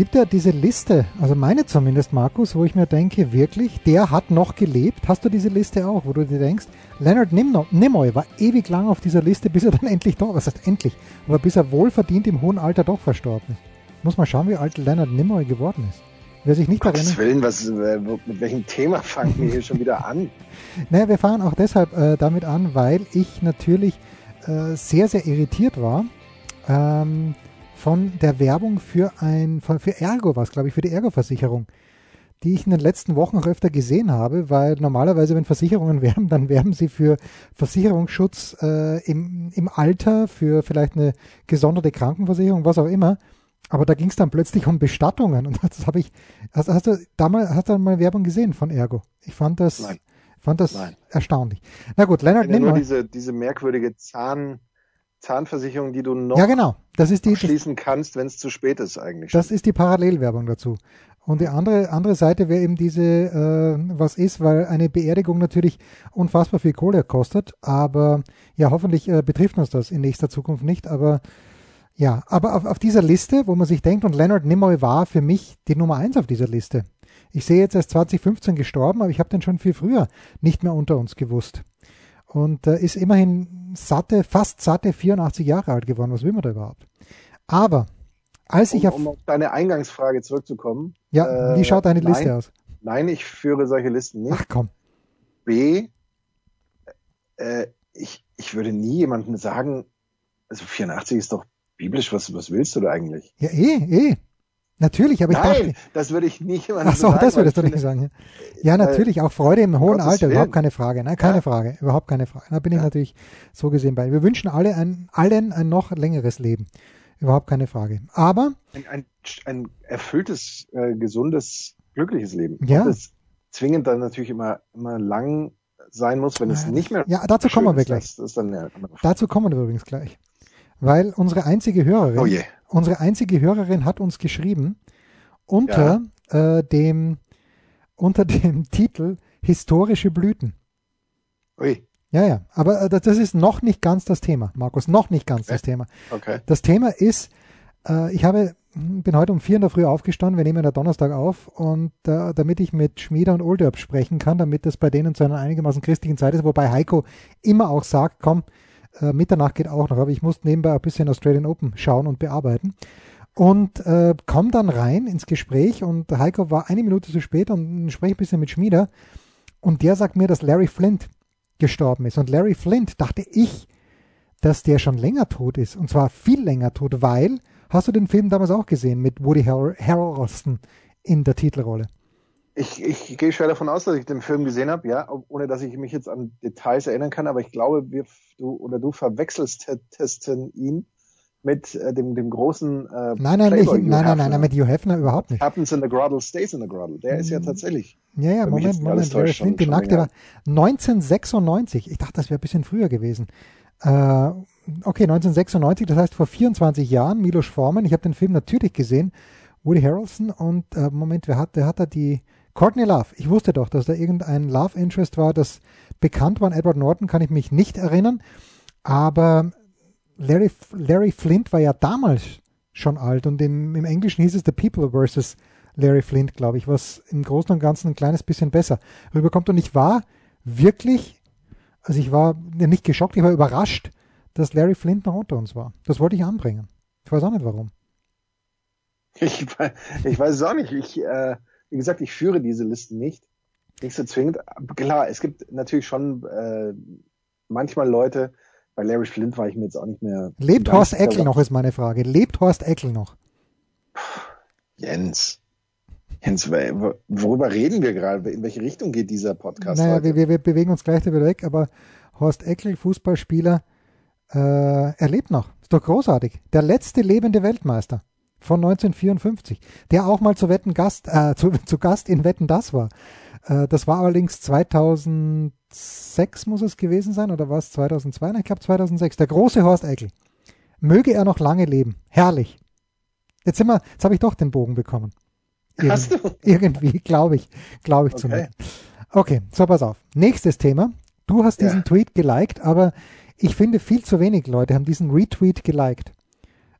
Gibt ja diese Liste, also meine zumindest, Markus, wo ich mir denke, wirklich, der hat noch gelebt. Hast du diese Liste auch, wo du dir denkst, Leonard Nimoy war ewig lang auf dieser Liste, bis er dann endlich doch, was heißt endlich, aber bis er wohlverdient im hohen Alter doch verstorben ist. Muss mal schauen, wie alt Leonard Nimoy geworden ist. Wer sich nicht Gottes erinnert. Willen, was, äh, mit welchem Thema fangen wir hier schon wieder an? Naja, wir fangen auch deshalb äh, damit an, weil ich natürlich äh, sehr, sehr irritiert war ähm, von der Werbung für ein, von, für Ergo was, glaube ich, für die Ergo-Versicherung, die ich in den letzten Wochen auch öfter gesehen habe, weil normalerweise, wenn Versicherungen werben, dann werben sie für Versicherungsschutz äh, im, im Alter, für vielleicht eine gesonderte Krankenversicherung, was auch immer. Aber da ging es dann plötzlich um Bestattungen und das habe ich. Hast, hast du damals hast du mal Werbung gesehen von Ergo? Ich fand das, Nein. fand das Nein. erstaunlich. Na gut, Leonard Ja, nur Nimoy. diese, diese merkwürdige Zahn, Zahnversicherung, die du noch Ja, genau. Das ist die, schließen kannst, wenn es zu spät ist eigentlich. das ist die Parallelwerbung dazu. Und die andere, andere Seite wäre eben diese, äh, was ist, weil eine Beerdigung natürlich unfassbar viel Kohle kostet, aber ja, hoffentlich äh, betrifft uns das in nächster Zukunft nicht, aber ja, aber auf, auf dieser Liste, wo man sich denkt, und Leonard Nimoy war für mich die Nummer eins auf dieser Liste. Ich sehe jetzt erst 2015 gestorben, aber ich habe den schon viel früher nicht mehr unter uns gewusst. Und äh, ist immerhin satte, fast satte 84 Jahre alt geworden. Was will man da überhaupt? Aber als ich um, auf, um auf deine Eingangsfrage zurückzukommen. ja, äh, wie schaut deine nein, Liste aus? Nein, ich führe solche Listen nicht. Ach komm, B, äh, ich, ich würde nie jemandem sagen, also 84 ist doch biblisch, was, was willst du da eigentlich? ja eh, eh, natürlich, aber ich Nein, dachte, das würde ich nie jemandem ach so, sagen. das würdest du ich nicht sagen. Ja, ja natürlich, auch Freude im hohen Gottes Alter, überhaupt Willen. keine Frage, nein, keine Ja. Frage, überhaupt keine Frage. Da bin ich Ja. natürlich so gesehen bei. Wir wünschen alle ein, allen ein noch längeres Leben, überhaupt keine Frage. Aber Ein, ein, ein erfülltes, äh, gesundes, glückliches Leben. Ja. Das zwingend dann natürlich immer, immer lang sein muss, wenn es nicht mehr ja, dazu kommen wir ist, gleich. Das, das. Dazu kommen wir übrigens gleich. Weil unsere einzige Hörerin, Oh je. unsere einzige Hörerin hat uns geschrieben unter äh, dem unter dem Titel Historische Blüten. Ui, Ja, ja, aber äh, das das ist noch nicht ganz das Thema, Markus, noch nicht ganz das Okay. Thema. okay. Das Thema ist, äh, ich habe, bin heute um vier in der Früh aufgestanden, wir nehmen ja Donnerstag auf und äh, damit ich mit Schmieder und Olderb sprechen kann, damit das bei denen zu einer einigermaßen christlichen Zeit ist, wobei Heiko immer auch sagt, komm, äh, Mitternacht geht auch noch, aber ich muss nebenbei ein bisschen Australian Open schauen und bearbeiten. Und äh, komm dann rein ins Gespräch und Heiko war eine Minute zu spät und spreche ein bisschen mit Schmieder und der sagt mir, dass Larry Flint gestorben ist. Und Larry Flint dachte ich, dass der schon länger tot ist. Und zwar viel länger tot, weil, hast du den Film damals auch gesehen mit Woody Har Harrelson in der Titelrolle? Ich, ich gehe schwer davon aus, dass ich den Film gesehen habe, ja, ohne dass ich mich jetzt an Details erinnern kann, aber ich glaube, wir, du oder du verwechselst testen ihn mit äh, dem, dem großen äh, Nein, nein, Playboy nein, nein, nein, mit Hugh Hefner überhaupt nicht. Happens in the Groddle, stays in the Groddle. Der ist ja tatsächlich. Ja, ja, Moment, Moment, täuscht, schon- die schon Nackte war länger. 1996. Ich dachte, das wäre ein bisschen früher gewesen. Äh, okay, 1996, das heißt vor 24 Jahren, Milos Forman. Ich habe den Film natürlich gesehen. Woody Harrelson und, äh, Moment, wer hat, der hat da die, Courtney Love. Ich wusste doch, dass da irgendein Love Interest war, das bekannt war. An Edward Norton kann ich mich nicht erinnern. Aber Larry, Larry Flint war ja damals schon alt und im, im Englischen hieß es The People versus Larry Flint, glaube ich, was im Großen und Ganzen ein kleines bisschen besser rüberkommt. Und ich war wirklich, also ich war nicht geschockt, ich war überrascht, dass Larry Flint noch unter uns war. Das wollte ich anbringen. Ich weiß auch nicht warum. Ich, ich weiß es auch nicht. Ich, äh, wie gesagt, ich führe diese Listen nicht. Nicht so zwingend. Klar, es gibt natürlich schon äh, manchmal Leute, bei Larry Flint war ich mir jetzt auch nicht mehr. Lebt Horst Eckel noch, ist meine Frage. Lebt Horst Eckel noch? Jens. Jens, wo- worüber reden wir gerade? In welche Richtung geht dieser Podcast naja, wir, wir, wir bewegen uns gleich wieder weg, aber Horst Eckel, Fußballspieler, äh, er lebt noch. Ist doch großartig. Der letzte lebende Weltmeister. Von 1954, der auch mal zu Wetten Gast, äh, zu, zu Gast in Wetten das war. Äh, das war allerdings 2006 muss es gewesen sein oder war es 2002? Nein, ich glaube 2006. Der große Horst Eckel. Möge er noch lange leben. Herrlich. Jetzt sind wir, jetzt habe ich doch den Bogen bekommen. Irgend, Hast du? Irgendwie, glaube ich, glaube ich okay. zumindest. Okay, so pass auf. Nächstes Thema. Du hast diesen ja. Tweet geliked, aber ich finde viel zu wenig Leute haben diesen Retweet geliked.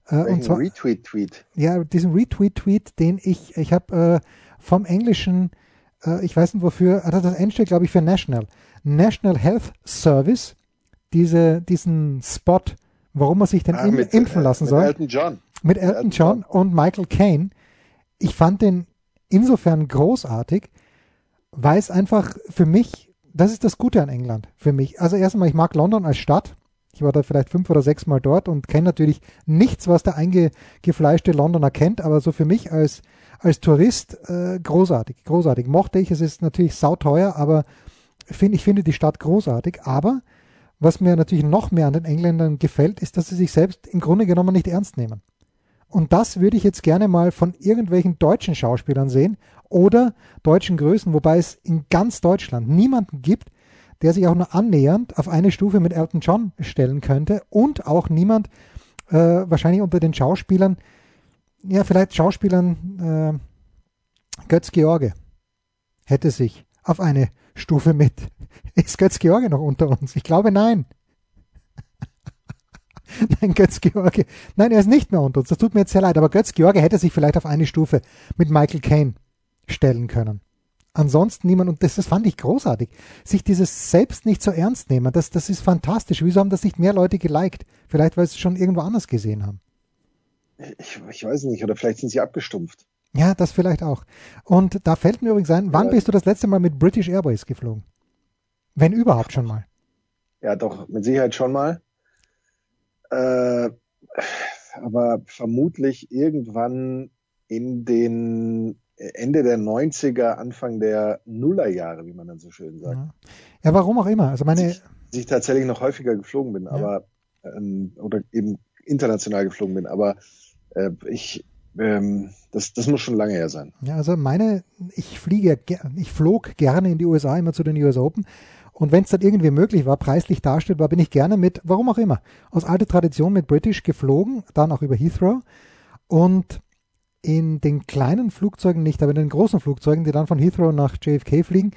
Äh, und zwar, Retweet-Tweet? Ja, diesen Retweet-Tweet, den ich, ich habe äh, vom Englischen, äh, ich weiß nicht wofür, also das N steht glaube ich für National, National Health Service, diese, diesen Spot, warum man sich denn ah, mit, impfen lassen soll. Mit Elton John. Mit Elton, Elton John und Michael Caine. Ich fand den insofern großartig, weil es einfach für mich, das ist das Gute an England, für mich. Also erstmal, ich mag London als Stadt. Ich war da vielleicht fünf oder sechs Mal dort und kenne natürlich nichts, was der eingefleischte Londoner kennt, aber so für mich als, als Tourist äh, großartig, großartig. Mochte ich, es ist natürlich sauteuer, aber find, ich finde die Stadt großartig. Aber was mir natürlich noch mehr an den Engländern gefällt, ist, dass sie sich selbst im Grunde genommen nicht ernst nehmen. Und das würde ich jetzt gerne mal von irgendwelchen deutschen Schauspielern sehen oder deutschen Größen, wobei es in ganz Deutschland niemanden gibt, der sich auch nur annähernd auf eine Stufe mit Elton John stellen könnte und auch niemand äh, wahrscheinlich unter den Schauspielern, ja vielleicht Schauspielern äh, Götz George hätte sich auf eine Stufe mit. Ist Götz George noch unter uns? Ich glaube nein. Nein, Götz George. Nein, er ist nicht mehr unter uns. Das tut mir jetzt sehr leid. Aber Götz George hätte sich vielleicht auf eine Stufe mit Michael Caine stellen können. Ansonsten niemand, und das, das fand ich großartig, sich dieses selbst nicht so ernst nehmen, das, das ist fantastisch. Wieso haben das nicht mehr Leute geliked? Vielleicht, weil sie es schon irgendwo anders gesehen haben. Ich, ich weiß nicht, oder vielleicht sind sie abgestumpft. Ja, das vielleicht auch. Und da fällt mir übrigens ein, wann ja. bist du das letzte Mal mit British Airways geflogen? Wenn überhaupt schon mal. Ja, doch, mit Sicherheit schon mal. Äh, aber vermutlich irgendwann in den Ende der 90er, Anfang der Nullerjahre, wie man dann so schön sagt. Ja, ja warum auch immer. Also meine. Dass ich, tatsächlich noch häufiger geflogen bin, ja. aber ähm, oder eben international geflogen bin, aber äh, ich ähm, das, das muss schon lange her sein. Ja, also meine, ich fliege, ich flog gerne in die USA, immer zu den US Open und wenn es dann irgendwie möglich war, preislich darstellbar, bin ich gerne mit, warum auch immer, aus alter Tradition mit British geflogen, dann auch über Heathrow. Und in den kleinen Flugzeugen nicht, aber in den großen Flugzeugen, die dann von Heathrow nach JFK fliegen,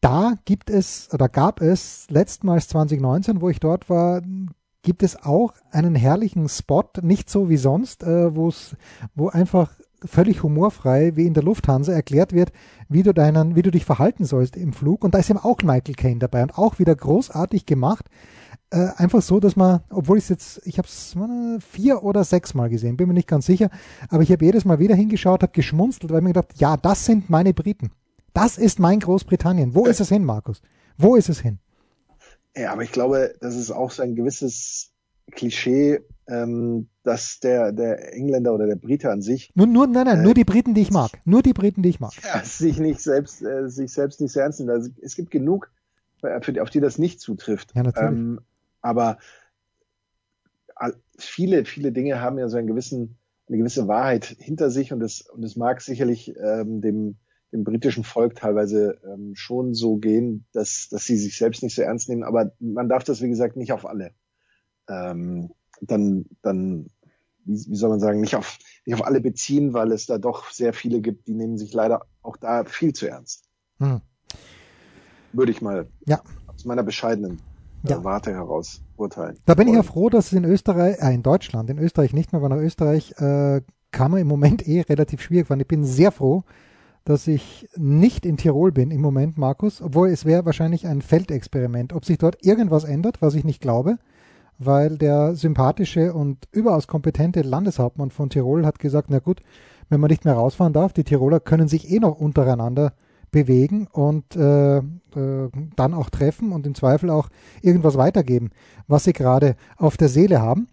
da gibt es oder gab es letztmals 2019, wo ich dort war, gibt es auch einen herrlichen Spot, nicht so wie sonst, äh, wo einfach völlig humorfrei, wie in der Lufthansa, erklärt wird, wie du deinen, wie du dich verhalten sollst im Flug. Und da ist eben auch Michael Caine dabei und auch wieder großartig gemacht. Äh, einfach so, dass man, obwohl ich es jetzt, ich habe es vier oder sechs Mal gesehen, bin mir nicht ganz sicher, aber ich habe jedes Mal wieder hingeschaut, habe geschmunzelt, weil mir gedacht, ja, das sind meine Briten. Das ist mein Großbritannien. Wo ist es hin, Markus? Wo ist es hin? Ja, aber ich glaube, das ist auch so ein gewisses Klischee, ähm, dass der, der Engländer oder der Brite an sich. Nur, nur, nein, nein, äh, nur die Briten, die ich mag. Nur die Briten, die ich mag. Ja, sich nicht selbst, äh, sich selbst nicht sehr ernst nimmt. Also, es gibt genug, äh, für, auf die das nicht zutrifft. Ja, natürlich. Ähm, aber viele, viele Dinge haben ja so einen gewissen, eine gewisse Wahrheit hinter sich und es, und es mag sicherlich ähm, dem, dem britischen Volk teilweise ähm, schon so gehen, dass, dass sie sich selbst nicht so ernst nehmen, aber man darf das, wie gesagt, nicht auf alle ähm, dann, dann wie, wie soll man sagen, nicht auf, nicht auf alle beziehen, weil es da doch sehr viele gibt, die nehmen sich leider auch da viel zu ernst. Hm. Würde ich mal ja. aus meiner bescheidenen äh, ja. Warte heraus urteilen. Da bin ich ja froh, dass es in Österreich, äh, in Deutschland, in Österreich nicht mehr, weil nach Österreich äh, kann man im Moment eh relativ schwierig fahren. Ich bin sehr froh, dass ich nicht in Tirol bin im Moment, Markus, obwohl es wäre wahrscheinlich ein Feldexperiment. Ob sich dort irgendwas ändert, was ich nicht glaube, weil der sympathische und überaus kompetente Landeshauptmann von Tirol hat gesagt, na gut, wenn man nicht mehr rausfahren darf, die Tiroler können sich eh noch untereinander bewegen und äh, äh, dann auch treffen und im Zweifel auch irgendwas weitergeben, was sie gerade auf der Seele haben.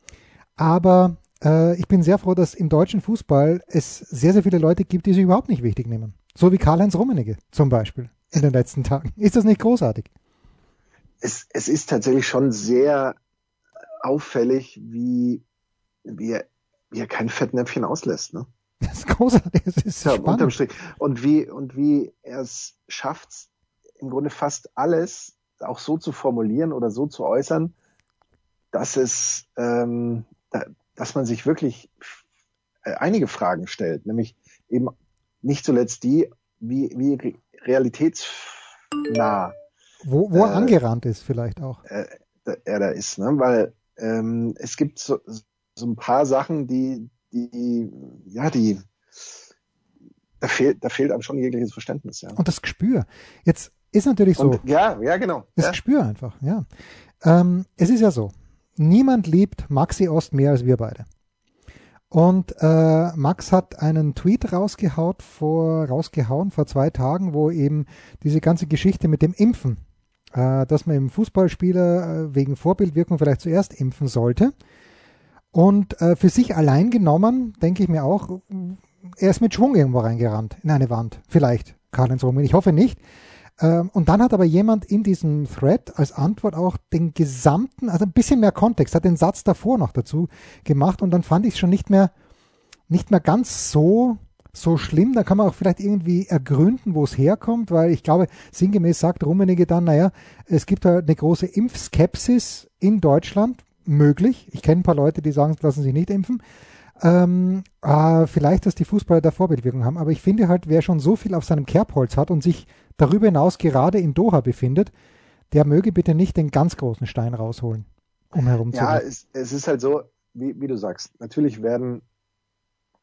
Aber äh, ich bin sehr froh, dass im deutschen Fußball es sehr, sehr viele Leute gibt, die sich überhaupt nicht wichtig nehmen. So wie Karl-Heinz Rummenigge zum Beispiel in den letzten Tagen. Ist das nicht großartig? Es, es ist tatsächlich schon sehr auffällig, wie, wie wie er kein Fettnäpfchen auslässt, ne? Das ist großartig, das ist ja, unterm Strich. Und wie, und wie er es schafft, im Grunde fast alles auch so zu formulieren oder so zu äußern, dass es, ähm, da, dass man sich wirklich äh, einige Fragen stellt, nämlich eben nicht zuletzt die, wie, wie realitätsnah. Wo, wo er äh, angerannt ist vielleicht auch. Äh, er da ist, ne? weil ähm, es gibt so, so ein paar Sachen, die, die, ja, die, da fehlt, da fehlt einem schon jegliches Verständnis, ja. Und das Gespür. Jetzt ist natürlich so. Und, ja, ja, genau. Das ja. Gespür einfach, ja. Ähm, es ist ja so. Niemand liebt Maxi Ost mehr als wir beide. Und äh, Max hat einen Tweet rausgehaut vor, rausgehauen vor zwei Tagen, wo eben diese ganze Geschichte mit dem Impfen, dass man im Fußballspieler äh, wegen Vorbildwirkung vielleicht zuerst impfen sollte. Und äh, für sich allein genommen, denke ich mir auch, er ist mit Schwung irgendwo reingerannt in eine Wand. Vielleicht, Karl-Heinz Roman. Ich hoffe nicht. Ähm, und dann hat aber jemand in diesem Thread als Antwort auch den gesamten, also ein bisschen mehr Kontext, hat den Satz davor noch dazu gemacht und dann fand ich es schon nicht mehr, nicht mehr ganz so, so schlimm. Da kann man auch vielleicht irgendwie ergründen, wo es herkommt, weil ich glaube, sinngemäß sagt Rummenigge dann, naja, es gibt halt eine große Impfskepsis in Deutschland, möglich. Ich kenne ein paar Leute, die sagen, lassen sich nicht impfen. Ähm, äh, vielleicht, dass die Fußballer da Vorbildwirkung haben, aber ich finde halt, wer schon so viel auf seinem Kerbholz hat und sich darüber hinaus gerade in Doha befindet, der möge bitte nicht den ganz großen Stein rausholen, um herum Ja, es, es, ist halt so, wie, wie du sagst, natürlich werden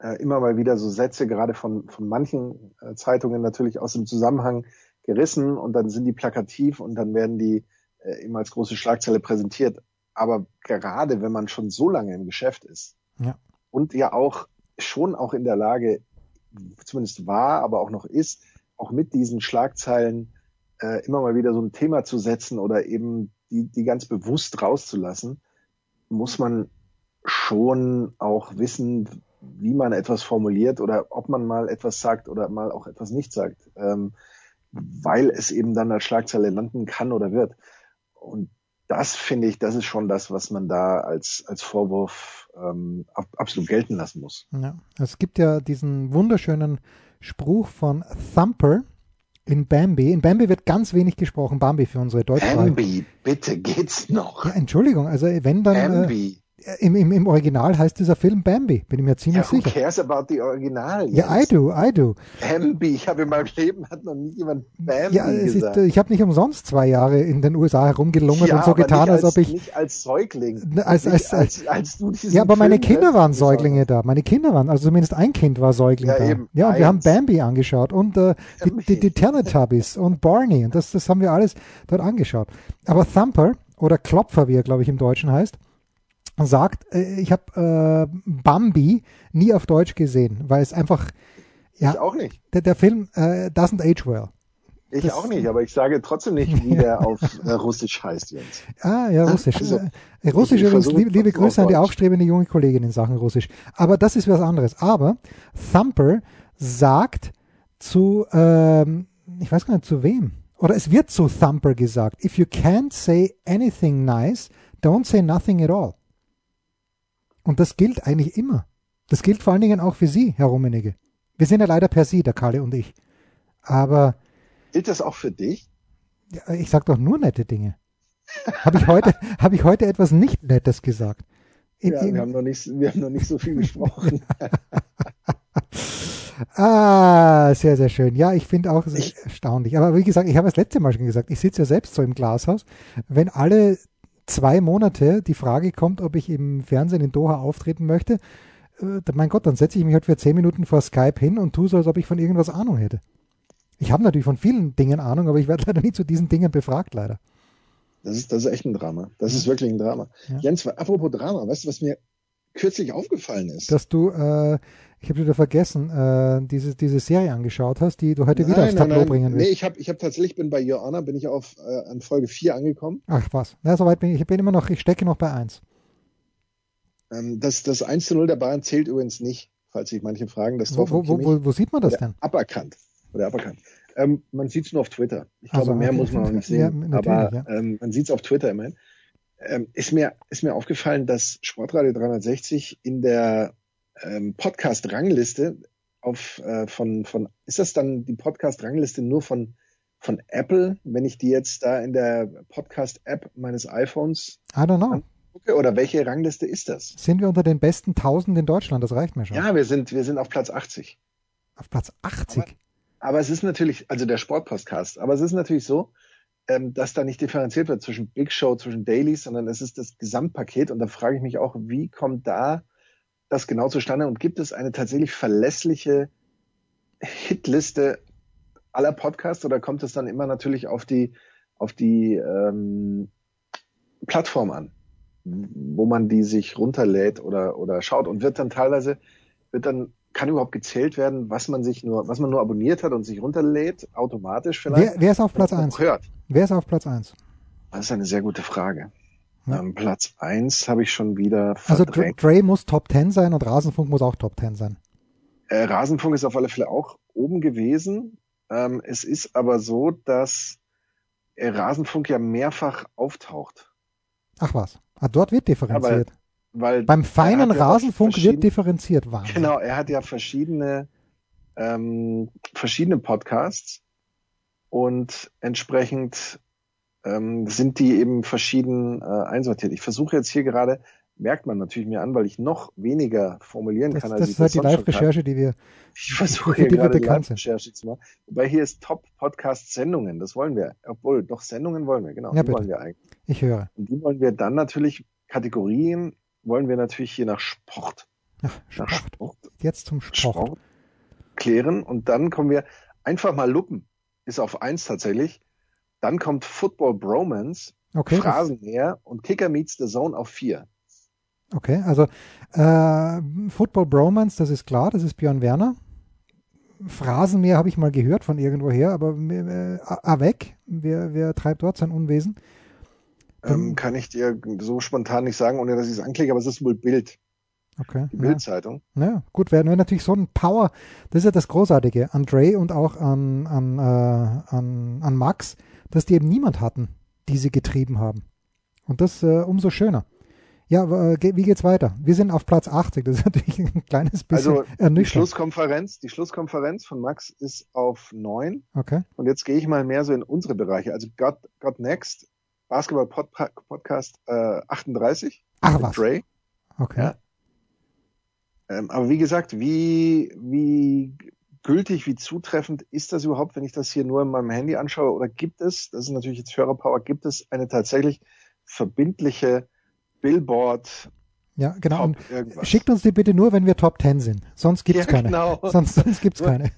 äh, immer mal wieder so Sätze, gerade von, von manchen äh, Zeitungen natürlich aus dem Zusammenhang gerissen und dann sind die plakativ und dann werden die äh, immer als große Schlagzeile präsentiert. Aber gerade wenn man schon so lange im Geschäft ist ja. und ja auch schon auch in der Lage, zumindest war, aber auch noch ist, auch mit diesen Schlagzeilen äh, immer mal wieder so ein Thema zu setzen oder eben die, die ganz bewusst rauszulassen, muss man schon auch wissen, wie man etwas formuliert oder ob man mal etwas sagt oder mal auch etwas nicht sagt, ähm, weil es eben dann als Schlagzeile landen kann oder wird. Und das finde ich, das ist schon das, was man da als, als Vorwurf ähm, absolut gelten lassen muss. Ja, es gibt ja diesen wunderschönen Spruch von Thumper in Bambi. In Bambi wird ganz wenig gesprochen, Bambi für unsere Deutschen. Bambi, bitte geht's noch. Ja, Entschuldigung, also wenn dann. Äh, Bambi. Äh, im, im, Im Original heißt dieser Film Bambi, bin ich mir ziemlich ja, who sicher. Who cares about the Original? Ja, I do, I do. Bambi, ich habe in meinem Leben hat noch nie jemand Bambi ja, gesagt. Ist, ich habe nicht umsonst zwei Jahre in den USA herumgelungert ja, und so getan, als, als, ob ich nicht als Säugling, als, als, als, als du diesen Ja, aber Film meine Kinder waren Säuglinge da. Meine Kinder waren, also zumindest ein Kind war Säugling ja, da. Eben. Ja, und Eins. wir haben Bambi angeschaut und äh, die, die, die Teletubbies und Barney und das, das haben wir alles dort angeschaut. Aber Thumper oder Klopfer, wie er glaube ich im Deutschen heißt, sagt, äh, ich habe äh, Bambi nie auf Deutsch gesehen, weil es einfach ja ich auch nicht. Der, der Film äh, doesn't age well. Ich das, auch nicht, aber ich sage trotzdem nicht, wie der auf äh, Russisch heißt, Jens. Ah, ja, Russisch. Also, äh, Russisch übrigens, liebe, liebe Grüße an die aufstrebende junge Kollegin in Sachen Russisch. Aber das ist was anderes. Aber Thumper sagt zu, ähm, ich weiß gar nicht zu wem, oder es wird zu Thumper gesagt, if you can't say anything nice, don't say nothing at all. Und das gilt eigentlich immer. Das gilt vor allen Dingen auch für Sie, Herr Rummenigge. Wir sind ja leider per Sie, der Kalle und ich. Aber. Gilt das auch für dich? Ja, ich sage doch nur nette Dinge. Habe ich, heute, hab ich heute etwas nicht Nettes gesagt? In, ja, in, wir, haben noch nicht, wir haben noch nicht so viel gesprochen. ah, sehr, sehr schön. Ja, ich finde auch ich, erstaunlich. Aber wie gesagt, ich habe das letzte Mal schon gesagt, ich sitze ja selbst so im Glashaus. Wenn alle zwei Monate die Frage kommt, ob ich im Fernsehen in Doha auftreten möchte, äh, mein Gott, dann setze ich mich halt für zehn Minuten vor Skype hin und tue so, als ob ich von irgendwas Ahnung hätte. Ich habe natürlich von vielen Dingen Ahnung, aber ich werde leider nie zu diesen Dingen befragt, leider. Das ist, das ist echt ein Drama. Das ist wirklich ein Drama. Ja. Jens, apropos Drama, weißt du, was mir kürzlich aufgefallen ist? Dass du, äh, ich habe wieder vergessen, äh, diese, diese Serie angeschaut hast, die du heute nein, wieder aufs Tableau bringen willst. Nee, ich habe ich hab tatsächlich, bin bei Honor, bin ich auf äh, an Folge 4 angekommen. Ach was, ja, soweit bin ich, ich bin immer noch, ich stecke noch bei 1. Ähm, das, das 1 zu 0 der Bayern zählt übrigens nicht, falls sich manche fragen. Das Tor wo, wo, wo, wo, sieht man das denn? Aberkannt. Oder aberkannt. Ähm, man sieht es nur auf Twitter. Ich glaube, mehr okay. muss man auch nicht sehen. Ja, aber ja. ähm, man sieht es auf Twitter immerhin. Ähm, ist, mir, ist mir aufgefallen, dass Sportradio 360 in der ähm, Podcast-Rangliste auf äh, von von ist das dann die Podcast-Rangliste nur von von Apple, wenn ich die jetzt da in der Podcast-App meines iPhones I don't know. gucke? Oder welche Rangliste ist das? Sind wir unter den besten 1000 in Deutschland? Das reicht mir schon. Ja, wir sind wir sind auf Platz 80. Auf Platz 80. Aber es ist natürlich, also der Sportpodcast, aber es ist natürlich so, ähm, dass da nicht differenziert wird zwischen Big Show, zwischen Dailies, sondern es ist das Gesamtpaket. Und da frage ich mich auch, wie kommt da das genau zustande und gibt es eine tatsächlich verlässliche Hitliste aller Podcasts oder kommt es dann immer natürlich auf die auf die ähm, Plattform an, wo man die sich runterlädt oder oder schaut und wird dann teilweise wird dann kann überhaupt gezählt werden, was man sich nur was man nur abonniert hat und sich runterlädt automatisch vielleicht. Wer, wer ist auf Platz und 1? Hört. Wer ist auf Platz 1? Das ist eine sehr gute Frage. Ja. Ähm, Platz eins habe ich schon wieder Also Dre, verdrängt. Dre muss Top 10 sein und Rasenfunk muss auch Top 10 sein. Äh, Rasenfunk ist auf alle Fälle auch oben gewesen. Ähm, es ist aber so, dass äh, Rasenfunk ja mehrfach auftaucht. Ach was. Ah, dort wird differenziert. Weil Beim feinen ja Rasenfunk wird differenziert. Wahnsinn. Genau, er hat ja verschiedene, ähm, verschiedene Podcasts und entsprechend ähm, sind die eben verschieden äh, einsortiert. Ich versuche jetzt hier gerade, merkt man natürlich mir an, weil ich noch weniger formulieren Das, kann, als das ich ist halt die. Live-Recherche, die wir. Ich versuche hier die gerade. Live-Recherche zu machen. Wobei hier ist Top-Podcast-Sendungen. Das wollen wir. Obwohl, doch Sendungen wollen wir. Genau, Ja, die bitte. wollen wir eigentlich. Ich höre. Und die wollen wir dann natürlich, Kategorien wollen wir natürlich hier nach Sport. Ach, Nach Sport. Jetzt zum Sport. Sport klären. Und dann kommen wir einfach mal Luppen. Ist auf eins tatsächlich. Dann kommt Football Bromance, Okay, Phrasenmäher und Kicker Meets the Zone auf vier. okay, also äh, Football Bromance, das ist klar, das ist Björn Werner. Phrasenmäher habe ich mal gehört von irgendwoher, aber äh, avec, wer, wer treibt dort sein Unwesen? Ähm, kann ich dir so spontan nicht sagen, ohne dass ich es anklicke, aber es ist wohl Bild, Okay. die Ja. Bildzeitung. Ja, gut, werden wir natürlich so ein Power, das ist ja das Großartige an Dre und auch an, an, äh, an, an Max, dass die eben niemand hatten, die sie getrieben haben. Und das äh, umso schöner. Ja, äh, wie geht's weiter? Wir sind auf Platz 80, das ist natürlich ein kleines bisschen Also die ernüchternd. Schlusskonferenz, die Schlusskonferenz von Max ist auf neun. Okay, Und jetzt gehe ich mal mehr so in unsere Bereiche. Also God, God Next, Basketball Pod Podcast äh, 38 ach was, Dre. okay. Ja. Ähm, aber wie gesagt, wie, wie gültig, wie zutreffend ist das überhaupt, wenn ich das hier nur in meinem Handy anschaue? Oder gibt es, das ist natürlich jetzt Hörerpower, gibt es eine tatsächlich verbindliche Billboard Ja, genau. Schickt uns die bitte nur, wenn wir Top 10 sind. Sonst gibt's Ja, keine. genau. Sonst, sonst gibt's Nur- keine.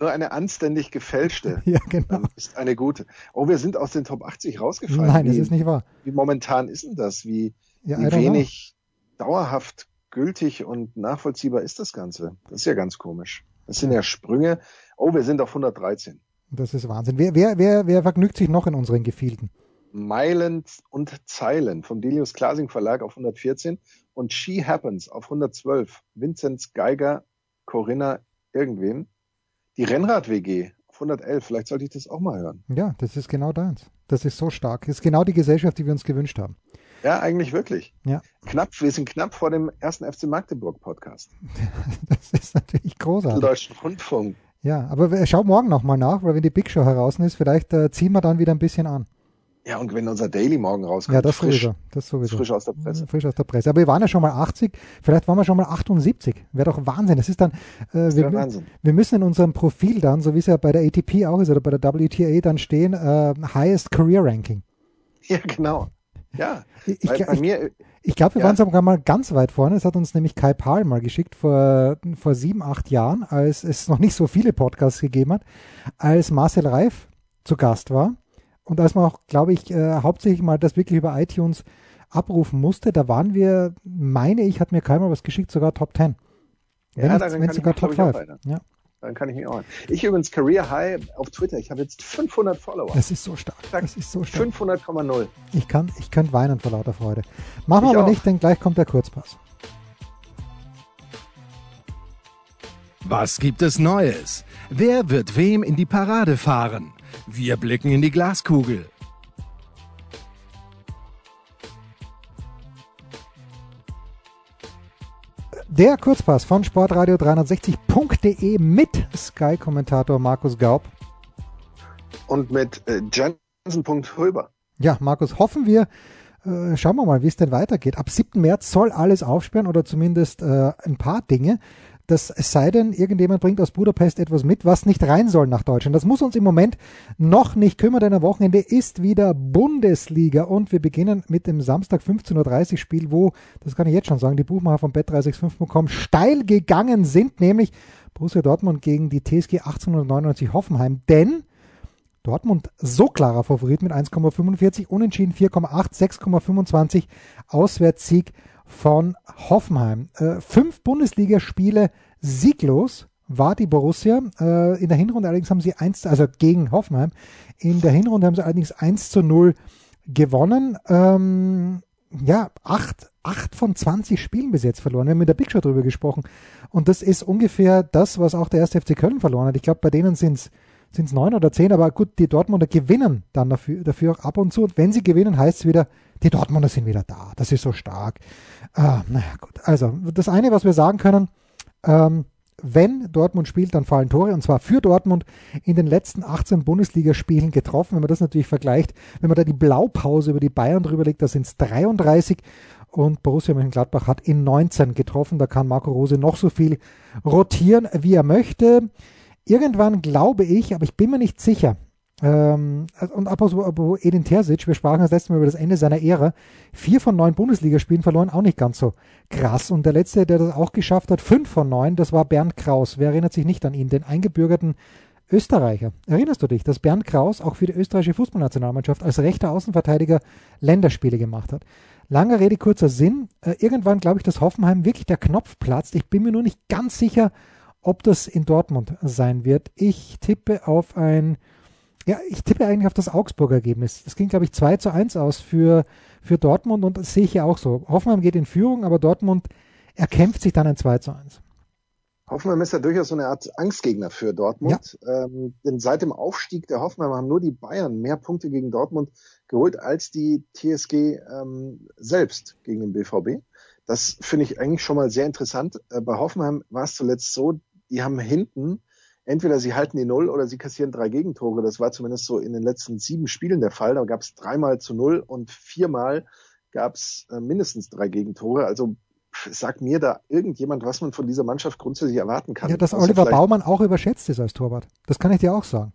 Nur eine anständig gefälschte Ja, genau. ist eine gute. Oh, wir sind aus den Top 80 rausgefallen. Nein, wie, das ist nicht wahr. wie momentan ist denn das? Wie, Ja, wie don't know. wenig dauerhaft gültig und nachvollziehbar ist das Ganze? Das ist ja ganz komisch. Das sind ja Sprünge. Oh, wir sind auf 113. Das ist Wahnsinn. Wer, wer, wer, wer vergnügt sich noch in unseren Gefilden? Meilen und Zeilen vom Delius Glasing Verlag auf 114 und She Happens auf 112. Vinzenz Geiger, Corinna, irgendwen. Die Rennrad-WG auf 111. Vielleicht sollte ich das auch mal hören. Ja, das ist genau deins. Das ist so stark. Das ist genau die Gesellschaft, die wir uns gewünscht haben. Ja, eigentlich wirklich. Ja. Knapp, wir sind knapp vor dem ersten FC Magdeburg Podcast. Das ist natürlich großartig. Deutschen Rundfunk. Ja, aber schau morgen nochmal nach, weil wenn die Big Show heraus ist, vielleicht äh, ziehen wir dann wieder ein bisschen an. Ja, und wenn unser Daily morgen rauskommt, Ja, das frisch, sowieso. Das sowieso. frisch aus der Presse. Frisch aus der Presse. Aber wir waren ja schon mal 80, vielleicht waren wir schon mal 78. Wäre doch Wahnsinn. Das ist dann, äh, Das wir, Wahnsinn. wir müssen in unserem Profil dann, so wie es ja bei der ATP auch ist oder bei der WTA dann stehen, äh, Highest Career Ranking. Ja, genau. Ja, Ich, ich, bei ich, mir, ich glaube, wir Ja. waren sogar mal ganz weit vorne. Das hat uns nämlich Kai Pahl mal geschickt vor, vor sieben, acht Jahren, als es noch nicht so viele Podcasts gegeben hat, als Marcel Reif zu Gast war. Und als man auch, glaube ich, äh, hauptsächlich mal das wirklich über iTunes abrufen musste, da waren wir, meine ich, hat mir Kai mal was geschickt, sogar Top 10. Ja, Wenn, daran nicht, wenn sogar Top glaub ich, auch 5. erinnern. Ja, dann kann ich mich auch an. Ich übrigens Career High auf Twitter. Ich habe jetzt 500 Follower. das ist so stark. Das ist so stark. 500,0. Ich kann, ich könnte weinen vor lauter Freude. Machen wir aber auch. nicht, denn gleich kommt der Kurzpass. Was gibt es Neues? Wer wird wem in die Parade fahren? Wir blicken in die Glaskugel. Der Kurzpass von sportradio360.de mit Sky-Kommentator Markus Gaub. Und mit äh. Ja, Markus, hoffen wir, äh, schauen wir mal, wie es denn weitergeht. Ab 7. März soll alles aufsperren oder zumindest äh, ein paar Dinge. Das es sei denn, irgendjemand bringt aus Budapest etwas mit, was nicht rein soll nach Deutschland. Das muss uns im Moment noch nicht kümmern, denn am Wochenende ist wieder Bundesliga und wir beginnen mit dem Samstag 15.30 Uhr Spiel, wo, das kann ich jetzt schon sagen, die Buchmacher von bet365.com steil gegangen sind, nämlich Borussia Dortmund gegen die TSG 1899 Hoffenheim, denn Dortmund so klarer Favorit mit 1,45, Unentschieden 4,8, 6,25, Auswärtssieg von Hoffenheim. Äh, fünf Bundesligaspiele sieglos war die Borussia. Äh, in der Hinrunde allerdings haben sie eins, also gegen Hoffenheim. In der Hinrunde haben sie allerdings 1 zu 0 gewonnen. Ähm, ja, acht, acht von 20 Spielen bis jetzt verloren. Wir haben mit der Big Show drüber gesprochen. Und das ist ungefähr das, was auch der erste FC Köln verloren hat. Ich glaube, bei denen sind es sind es neun oder zehn, aber gut, die Dortmunder gewinnen dann dafür, dafür auch ab und zu. Und wenn sie gewinnen, heißt es wieder, die Dortmunder sind wieder da. Das ist so stark. Ah, naja, gut. Also, das eine, was wir sagen können, ähm, wenn Dortmund spielt, dann fallen Tore und zwar für Dortmund in den letzten 18 Bundesligaspielen getroffen. Wenn man das natürlich vergleicht, wenn man da die Blaupause über die Bayern drüber legt, da sind es 33 und Borussia Mönchengladbach hat in 19 getroffen. Da kann Marco Rose noch so viel rotieren, wie er möchte. Irgendwann glaube ich, aber ich bin mir nicht sicher, ähm, und apropos Edin Terzic, wir sprachen das letzte Mal über das Ende seiner Ära. Vier von neun Bundesligaspielen verloren, auch nicht ganz so krass. Und der letzte, der das auch geschafft hat, fünf von neun, das war Bernd Kraus. Wer erinnert sich nicht an ihn? Den eingebürgerten Österreicher. Erinnerst du dich, dass Bernd Kraus auch für die österreichische Fußballnationalmannschaft als rechter Außenverteidiger Länderspiele gemacht hat? Langer Rede, kurzer Sinn. Äh, irgendwann glaube ich, dass Hoffenheim wirklich der Knopf platzt. Ich bin mir nur nicht ganz sicher, ob das in Dortmund sein wird. Ich tippe auf ein ja, ich tippe eigentlich auf das Augsburger Ergebnis. Das ging, glaube ich, 2 zu 1 aus für, für Dortmund und das sehe ich ja auch so. Hoffenheim geht in Führung, aber Dortmund erkämpft sich dann ein 2 zu 1. Hoffenheim ist ja durchaus so eine Art Angstgegner für Dortmund. Ja. Ähm, denn seit dem Aufstieg der Hoffenheim haben nur die Bayern mehr Punkte gegen Dortmund geholt als die TSG ähm, selbst gegen den BVB. Das finde ich eigentlich schon mal sehr interessant. Äh, bei Hoffenheim war es zuletzt so, die haben hinten entweder sie halten die Null oder sie kassieren drei Gegentore. Das war zumindest so in den letzten sieben Spielen der Fall. Da gab es dreimal zu Null und viermal gab es äh, mindestens drei Gegentore. Also sagt mir da irgendjemand, was man von dieser Mannschaft grundsätzlich erwarten kann. Ja, dass Oliver Baumann auch überschätzt ist als Torwart. Das kann ich dir auch sagen.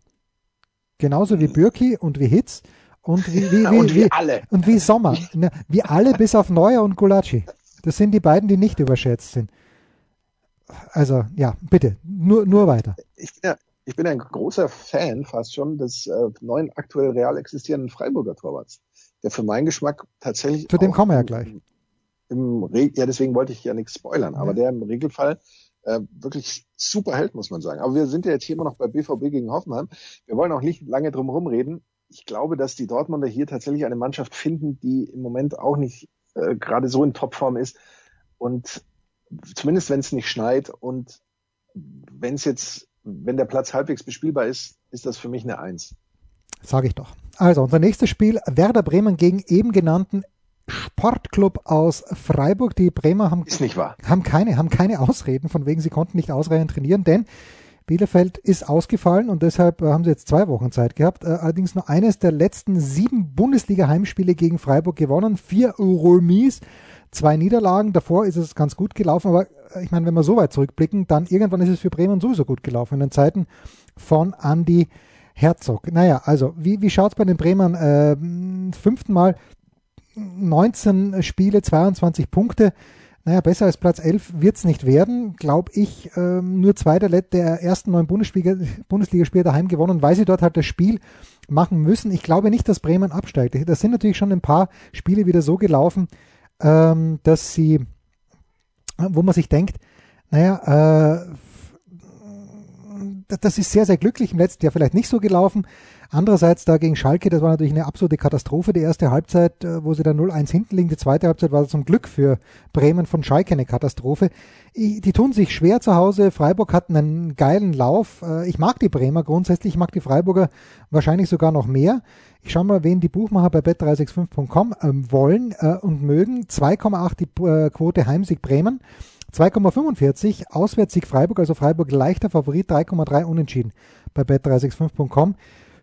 Genauso wie Bürki und wie Hitz und wie, wie, wie, und wie, wie alle. Und wie Sommer. Ne, wie alle bis auf Neuer und Gulacsi. Das sind die beiden, die nicht überschätzt sind also ja, bitte, nur, nur weiter. Ich bin, ja, ich bin ein großer Fan fast schon des äh, neuen aktuell real existierenden Freiburger Torwarts, der für meinen Geschmack tatsächlich. Zu dem kommen wir ja gleich. Im, im ja, deswegen wollte ich ja nichts spoilern, aber ja. der im Regelfall äh, wirklich super hält, muss man sagen. Aber wir sind ja jetzt hier immer noch bei BVB gegen Hoffenheim. Wir wollen auch nicht lange drum herum reden. Ich glaube, dass die Dortmunder hier tatsächlich eine Mannschaft finden, die im Moment auch nicht äh, gerade so in Topform ist und zumindest wenn es nicht schneit und wenn es jetzt, wenn der Platz halbwegs bespielbar ist, ist das für mich eine Eins. Sage ich doch. Also unser nächstes Spiel, Werder Bremen gegen eben genannten Sportclub aus Freiburg. Die Bremer haben, ist nicht wahr. haben keine, haben keine Ausreden, von wegen sie konnten nicht ausreichend trainieren, denn Bielefeld ist ausgefallen und deshalb äh, haben sie jetzt zwei Wochen Zeit gehabt. Äh, allerdings nur eines der letzten sieben Bundesliga-Heimspiele gegen Freiburg gewonnen, vier Remis zwei Niederlagen. Davor ist es ganz gut gelaufen, aber äh, ich meine, wenn wir so weit zurückblicken, dann irgendwann ist es für Bremen sowieso gut gelaufen in den Zeiten von Andy Herzog. Naja, also wie, wie schaut es bei den Bremern? Äh, fünften Mal 19 Spiele, 22 Punkte. Naja, besser als Platz 11 wird es nicht werden, glaube ich. Ähm, nur zwei der, der ersten neun Bundesligaspiele daheim gewonnen, weil sie dort halt das Spiel machen müssen. Ich glaube nicht, dass Bremen absteigt. Das sind natürlich schon ein paar Spiele wieder so gelaufen, ähm, dass sie, wo man sich denkt, naja, äh, das ist sehr, sehr glücklich. Im letzten Jahr vielleicht nicht so gelaufen. Andererseits da gegen Schalke, das war natürlich eine absolute Katastrophe. Die erste Halbzeit, äh, wo sie da 0-1 hinten liegen. Die zweite Halbzeit war zum Glück für Bremen von Schalke eine Katastrophe. Die tun sich schwer zu Hause. Freiburg hat einen geilen Lauf. Äh, ich mag die Bremer grundsätzlich. Ich mag die Freiburger wahrscheinlich sogar noch mehr. Ich schaue mal, wen die Buchmacher bei bet365.com ähm, wollen äh, und mögen. 2,8 die Quote Heimsieg Bremen. 2,45 Auswärtssieg Freiburg, also Freiburg leichter Favorit, 3,3 unentschieden bei bet365.com.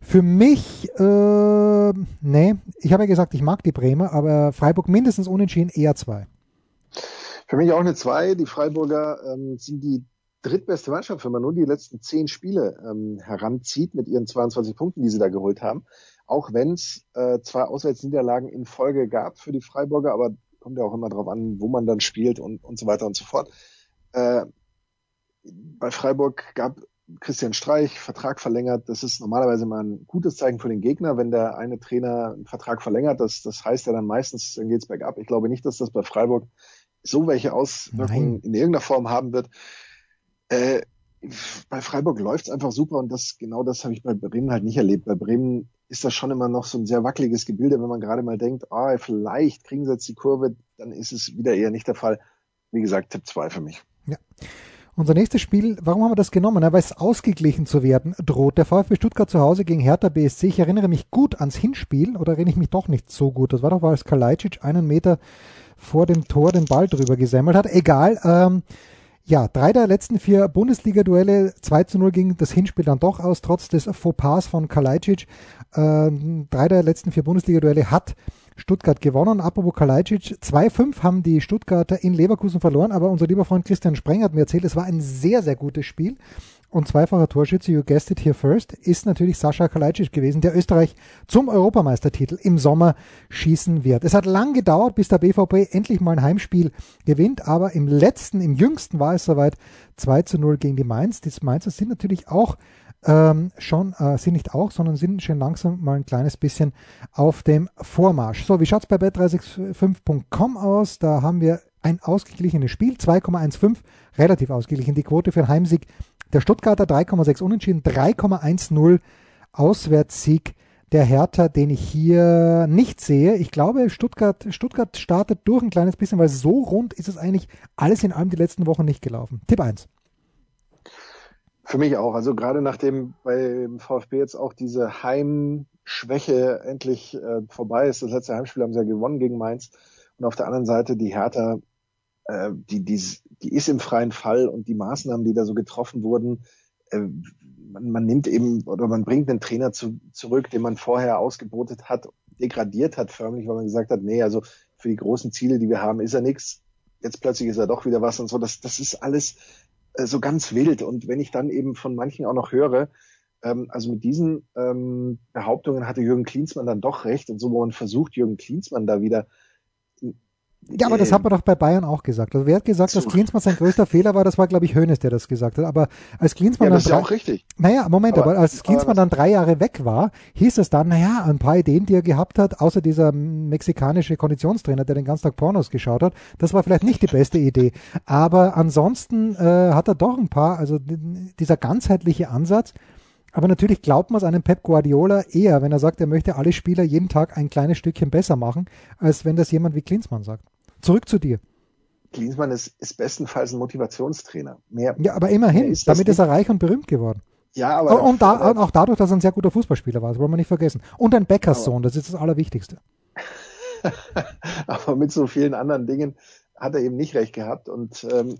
Für mich, äh, nee, ich habe ja gesagt, ich mag die Bremer, aber Freiburg mindestens unentschieden, eher zwei. Für mich auch eine zwei. Die Freiburger ähm, sind die drittbeste Mannschaft, wenn man nur die letzten zehn Spiele ähm, heranzieht mit ihren 22 Punkten, die sie da geholt haben. Auch wenn es äh, zwei Auswärtsniederlagen in Folge gab für die Freiburger, aber kommt ja auch immer darauf an, wo man dann spielt und, und so weiter und so fort. Äh, bei Freiburg gab Christian Streich Vertrag verlängert. Das ist normalerweise mal ein gutes Zeichen für den Gegner, wenn der eine Trainer einen Vertrag verlängert. Das, das heißt ja dann meistens, dann geht's bergab. Ich glaube nicht, dass das bei Freiburg so welche Auswirkungen Nein. in irgendeiner Form haben wird. Äh, bei Freiburg läuft's einfach super und das genau das habe ich bei Bremen halt nicht erlebt. Bei Bremen ist das schon immer noch so ein sehr wackeliges Gebilde, wenn man gerade mal denkt, ah, vielleicht kriegen sie jetzt die Kurve, dann ist es wieder eher nicht der Fall. Wie gesagt, Tipp 2 für mich. Ja. Unser nächstes Spiel, warum haben wir das genommen? Weil es ausgeglichen zu werden droht. Der VfB Stuttgart zu Hause gegen Hertha BSC. Ich erinnere mich gut ans Hinspiel oder erinnere ich mich doch nicht so gut. Das war doch, als Kalajdzic einen Meter vor dem Tor den Ball drüber gesammelt hat. Egal. Ähm, ja, drei der letzten vier Bundesliga-Duelle, 2 zu 0 ging das Hinspiel dann doch aus, trotz des Fauxpas von Kalajdzic. Ähm, drei der letzten vier Bundesliga-Duelle hat Stuttgart gewonnen. Apropos Kalajdzic, 2-5 haben die Stuttgarter in Leverkusen verloren, aber unser lieber Freund Christian Spreng hat mir erzählt, es war ein sehr, sehr gutes Spiel und zweifacher Torschütze, you guessed it here first, ist natürlich Sascha Kalajdzic gewesen, der Österreich zum Europameistertitel im Sommer schießen wird. Es hat lang gedauert, bis der BVB endlich mal ein Heimspiel gewinnt, aber im letzten, im jüngsten war es soweit 2 zu 0 gegen die Mainz. Die Mainzer sind natürlich auch ähm, schon, äh, sind nicht auch, sondern sind schon langsam mal ein kleines bisschen auf dem Vormarsch. So, wie schaut's bei bet365.com aus? Da haben wir ein ausgeglichenes Spiel, 2,15, relativ ausgeglichen. Die Quote für einen Heimsieg der Stuttgarter 3,6 Unentschieden, 3,10 Auswärtssieg der Hertha, den ich hier nicht sehe. Ich glaube, Stuttgart, Stuttgart startet durch ein kleines bisschen, weil so rund ist es eigentlich alles in allem die letzten Wochen nicht gelaufen. Tipp 1. Für mich auch. Also gerade nachdem beim VfB jetzt auch diese Heimschwäche endlich äh, vorbei ist. Das letzte Heimspiel haben sie ja gewonnen gegen Mainz. Und auf der anderen Seite die Hertha äh, die, die, die ist im freien Fall und die Maßnahmen, die da so getroffen wurden, äh, man, man nimmt eben oder man bringt einen Trainer zu, zurück, den man vorher ausgebotet hat, degradiert hat förmlich, weil man gesagt hat, nee, also für die großen Ziele, die wir haben, ist er nichts. Jetzt plötzlich ist er doch wieder was und so. Das, das ist alles so ganz wild. Und wenn ich dann eben von manchen auch noch höre, ähm, also mit diesen ähm, Behauptungen hatte Jürgen Klinsmann dann doch recht und so, wo man versucht, Jürgen Klinsmann da wieder ja, aber das hat man doch bei Bayern auch gesagt. Also wer hat gesagt, dass Klinsmann sein größter Fehler war? Das war, glaube ich, Hönes, der das gesagt hat. Aber als Klinsmann ja, dann das ist ja auch richtig. Naja, Moment, aber, aber als Klinsmann dann drei Jahre weg war, hieß es dann, naja, ein paar Ideen, die er gehabt hat, außer dieser mexikanische Konditionstrainer, der den ganzen Tag Pornos geschaut hat, das war vielleicht nicht die beste Idee. Aber ansonsten äh, hat er doch ein paar, also dieser ganzheitliche Ansatz, aber natürlich glaubt man es einem Pep Guardiola eher, wenn er sagt, er möchte alle Spieler jeden Tag ein kleines Stückchen besser machen, als wenn das jemand wie Klinsmann sagt. Zurück zu dir. Klinsmann ist, ist bestenfalls ein Motivationstrainer. Mehr, ja, aber immerhin, ist damit ist er reich und berühmt geworden. Ja, aber. Und, da, auch dadurch, dass er ein sehr guter Fußballspieler war, das wollen wir nicht vergessen. Und ein Bäckerssohn, das ist das Allerwichtigste. aber mit so vielen anderen Dingen hat er eben nicht recht gehabt und ähm,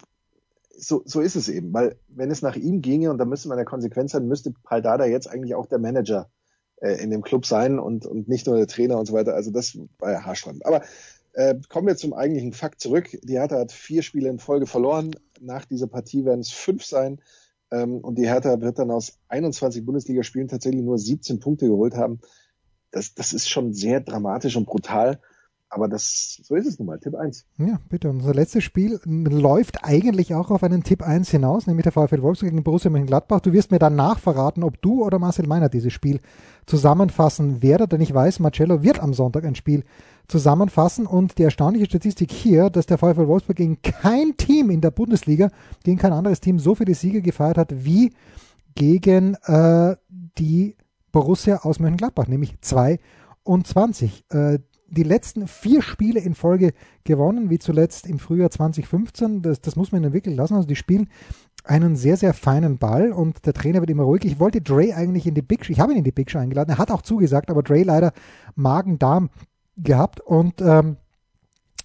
so, so ist es eben, weil wenn es nach ihm ginge und da müsste man der Konsequenz sein, müsste Paldada jetzt eigentlich auch der Manager äh, in dem Club sein und, und nicht nur der Trainer und so weiter. Also das war ja haarsträubend. Aber äh, kommen wir zum eigentlichen Fakt zurück. Die Hertha hat vier Spiele in Folge verloren. Nach dieser Partie werden es fünf sein. Ähm, und die Hertha wird dann aus 21 Bundesligaspielen tatsächlich nur 17 Punkte geholt haben. Das, das ist schon sehr dramatisch und brutal. Aber das, so ist es nun mal. Tipp 1. Ja, bitte. Unser letztes Spiel läuft eigentlich auch auf einen Tipp 1 hinaus, nämlich der VfL Wolfsburg gegen Borussia Mönchengladbach. Du wirst mir danach verraten, ob du oder Marcel Meiner dieses Spiel zusammenfassen werde, denn ich weiß, Marcello wird am Sonntag ein Spiel zusammenfassen und die erstaunliche Statistik hier, dass der VfL Wolfsburg gegen kein Team in der Bundesliga, gegen kein anderes Team so viele Siege gefeiert hat wie gegen äh, die Borussia aus Mönchengladbach, nämlich 22. Äh, die letzten vier Spiele in Folge gewonnen, wie zuletzt im Frühjahr 2015. Das, das muss man wirklich lassen. Also die spielen einen sehr, sehr feinen Ball und der Trainer wird immer ruhig. Ich wollte Dre eigentlich in die Big Show, ich habe ihn in die Big Show eingeladen. Er hat auch zugesagt, aber Dre leider Magen-Darm gehabt und ähm,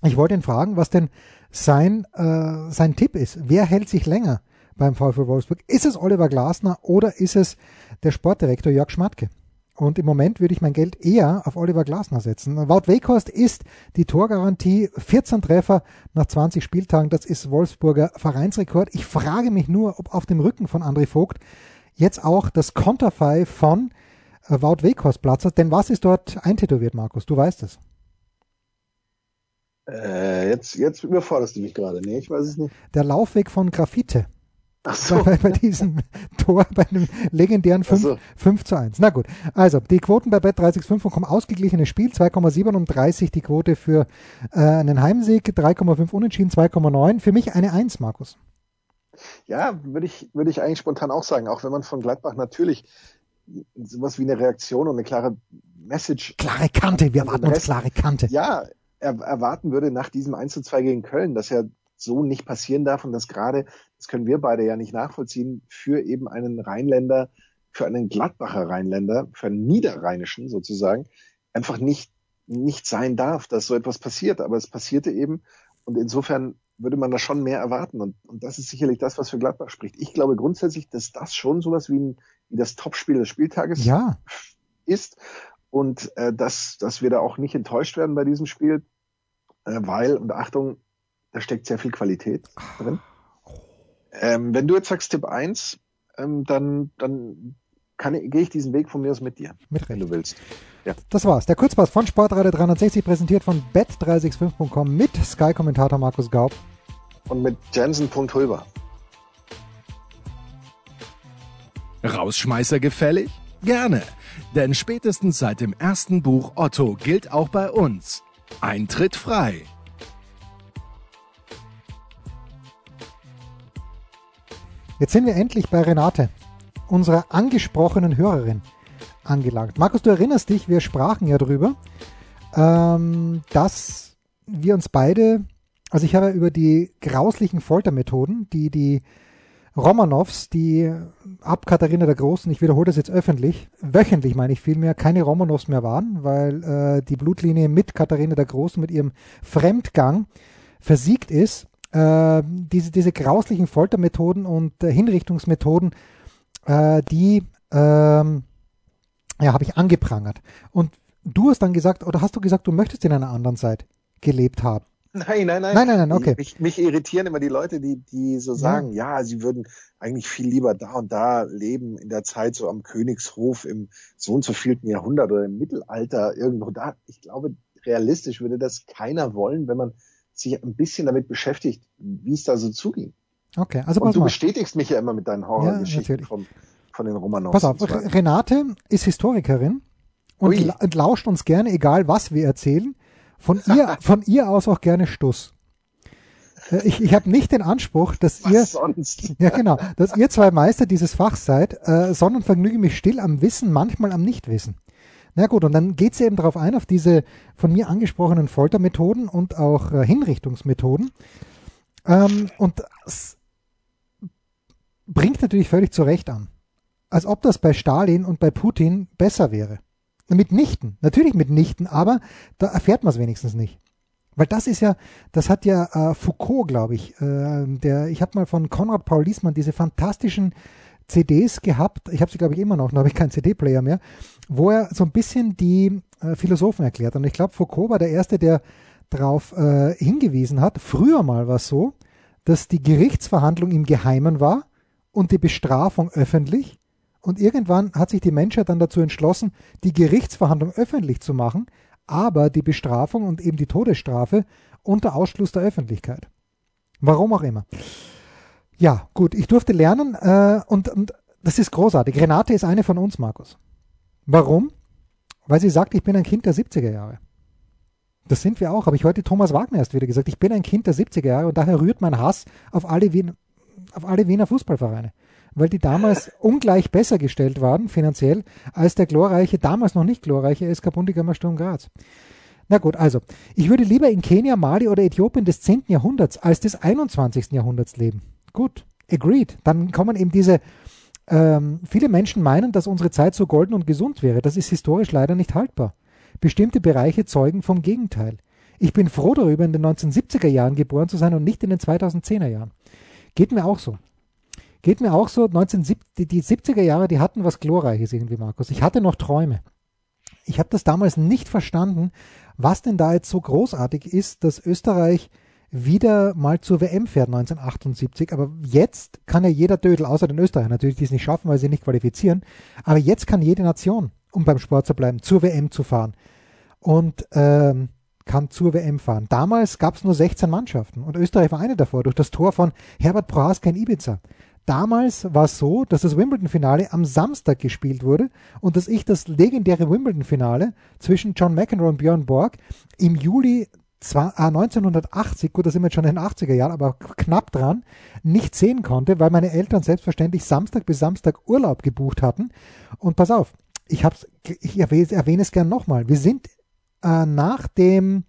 ich wollte ihn fragen, was denn sein, äh, sein Tipp ist. Wer hält sich länger beim VfL Wolfsburg? Ist es Oliver Glasner oder ist es der Sportdirektor Jörg Schmatke? Und im Moment würde ich mein Geld eher auf Oliver Glasner setzen. Wout Weghorst ist die Torgarantie. 14 Treffer nach 20 Spieltagen. Das ist Wolfsburger Vereinsrekord. Ich frage mich nur, ob auf dem Rücken von André Vogt jetzt auch das Konterfei von äh, Wout Weghorst Platz hat. Denn was ist dort eintätowiert, Markus? Du weißt es. Äh, jetzt, jetzt überforderst du mich gerade. Nee, ich weiß es nicht. Der Laufweg von Graffite. Ach so. Bei, bei diesem Tor, bei dem legendären 5, so. 5 zu 1. Na gut, also die Quoten bei Bet 365 kommen ausgeglichenes Spiel, 2,37 die Quote für äh, einen Heimsieg, 3,5 Unentschieden, 2,9. Für mich eine 1, Markus. Ja, würde ich, würde ich eigentlich spontan auch sagen, auch wenn man von Gladbach natürlich sowas wie eine Reaktion und eine klare Message. Klare Kante, wir erwarten uns klare Kante. Ja, er, erwarten würde nach diesem 1 zu 2 gegen Köln, dass ja so nicht passieren darf und dass gerade, das können wir beide ja nicht nachvollziehen, für eben einen Rheinländer, für einen Gladbacher Rheinländer, für einen Niederrheinischen sozusagen, einfach nicht, nicht sein darf, dass so etwas passiert. Aber es passierte eben und insofern würde man da schon mehr erwarten und, und das ist sicherlich das, was für Gladbach spricht. Ich glaube grundsätzlich, dass das schon sowas wie, ein, wie das Topspiel des Spieltages Ja, ist und äh, dass, dass wir da auch nicht enttäuscht werden bei diesem Spiel, äh, weil, und Achtung, da steckt sehr viel Qualität drin. Ähm, wenn du jetzt sagst Tipp 1, ähm, dann, dann kann ich, gehe ich diesen Weg von mir aus mit dir, mit wenn du willst. Das war's. Der Kurzpass von Sportradio 360 präsentiert von bet365.com mit Sky-Kommentator Markus Gaub. Und mit Jensen.Hulber. Rausschmeißer gefällig? Gerne, denn spätestens seit dem ersten Buch Otto gilt auch bei uns. Eintritt frei. Jetzt sind wir endlich bei Renate, unserer angesprochenen Hörerin, angelangt. Markus, du erinnerst dich, wir sprachen ja drüber, ähm, dass wir uns beide, also ich habe ja über die grauslichen Foltermethoden, die die Romanows, die ab Katharina der Großen, ich wiederhole das jetzt öffentlich, wöchentlich meine ich vielmehr, keine Romanows mehr waren, weil äh, die Blutlinie mit Katharina der Großen, mit ihrem Fremdgang versiegt ist. Äh, diese, diese grauslichen Foltermethoden und äh, Hinrichtungsmethoden, äh, die ähm, ja, habe ich angeprangert. Und du hast dann gesagt, oder hast du gesagt, du möchtest in einer anderen Zeit gelebt haben? Nein, nein, nein. Nein, nein, nein, okay. Mich, mich irritieren immer die Leute, die, die so sagen, ja. sie würden eigentlich viel lieber da und da leben, in der Zeit so am Königshof im so und so vielten Jahrhundert oder im Mittelalter irgendwo da. Ich glaube, realistisch würde das keiner wollen, wenn man sich ein bisschen damit beschäftigt, wie es da so zuging. Okay, also Und pass du mal. bestätigst mich ja immer mit deinen Horrorgeschichten natürlich. vom, von den Romanows. Pass auf, und. Renate ist Historikerin und, Ui. la und lauscht uns gerne, egal was wir erzählen. Von ihr, von ihr aus auch gerne Stuss. Äh, Ich, ich habe nicht den Anspruch, dass ihr, sonst? ja genau, dass ihr zwei Meister dieses Fachs seid, äh, sondern vergnüge mich still am Wissen, manchmal am Nichtwissen. Na gut, und dann geht sie eben darauf ein, auf diese von mir angesprochenen Foltermethoden und auch äh, Hinrichtungsmethoden. Ähm, und das bringt natürlich völlig zu Recht an. Als ob das bei Stalin und bei Putin besser wäre. Mitnichten, natürlich mitnichten, aber da erfährt man es wenigstens nicht. Weil das ist ja, das hat ja äh, Foucault, glaube ich, äh, der, ich habe mal von Konrad Paul Liesmann diese fantastischen CDs gehabt, ich habe sie glaube ich immer noch, da habe ich keinen CD-Player mehr, wo er so ein bisschen die äh, Philosophen erklärt. Und ich glaube, Foucault war der Erste, der darauf äh, hingewiesen hat. Früher mal war es so, dass die Gerichtsverhandlung im Geheimen war und die Bestrafung öffentlich. Und irgendwann hat sich die Menschheit dann dazu entschlossen, die Gerichtsverhandlung öffentlich zu machen, aber die Bestrafung und eben die Todesstrafe unter Ausschluss der Öffentlichkeit. Warum auch immer. Ja, gut, ich durfte lernen äh, und, und das ist großartig. Renate ist eine von uns, Markus. Warum? Weil sie sagt, ich bin ein Kind der 70er Jahre. Das sind wir auch, habe ich heute Thomas Wagner erst wieder gesagt. Ich bin ein Kind der 70er Jahre und daher rührt mein Hass auf alle, Wien, auf alle Wiener Fußballvereine. Weil die damals ungleich besser gestellt waren, finanziell, als der glorreiche, damals noch nicht glorreiche SK Bundegammer Sturm Graz. Na gut, also, ich würde lieber in Kenia, Mali oder Äthiopien des 10. Jahrhunderts als des 21. Jahrhunderts leben. Gut, agreed. Dann kommen eben diese, ähm, viele Menschen meinen, dass unsere Zeit so golden und gesund wäre. Das ist historisch leider nicht haltbar. Bestimmte Bereiche zeugen vom Gegenteil. Ich bin froh darüber, in den 1970er Jahren geboren zu sein und nicht in den 2010er Jahren. Geht mir auch so. Geht mir auch so, 1970, die 70er Jahre, die hatten was Glorreiches irgendwie, Markus. Ich hatte noch Träume. Ich habe das damals nicht verstanden, was denn da jetzt so großartig ist, dass Österreich wieder mal zur WM fährt 1978. Aber jetzt kann ja jeder Dödel, außer den Österreichern natürlich, die es nicht schaffen, weil sie nicht qualifizieren. Aber jetzt kann jede Nation, um beim Sport zu bleiben, zur WM zu fahren. Und ähm, kann zur WM fahren. Damals gab es nur 16 Mannschaften und Österreich war eine davor durch das Tor von Herbert Prohaska in Ibiza. Damals war es so, dass das Wimbledon-Finale am Samstag gespielt wurde und dass ich das legendäre Wimbledon-Finale zwischen John McEnroe und Björn Borg im Juli 1980, gut, da sind wir jetzt schon in den 80er Jahren, aber knapp dran, nicht sehen konnte, weil meine Eltern selbstverständlich Samstag bis Samstag Urlaub gebucht hatten. Und pass auf, ich, hab's, ich erwähne, erwähne es gern nochmal. Wir sind äh, nach dem